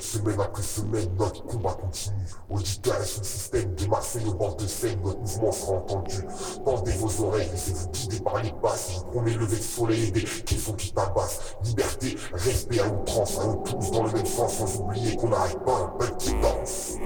semaine après semaine, notre combat continue. Auditeurs sous le système, des Marseillais au bord de scène, notre mouvement sera entendu. Tendez vos oreilles, laissez-vous guider par les passes. Vous promets lever de soleil et des questions qui tabassent. Liberté, respect à outrance, allons tous dans le même sens, sans oublier qu'on n'arrête pas un petit danse.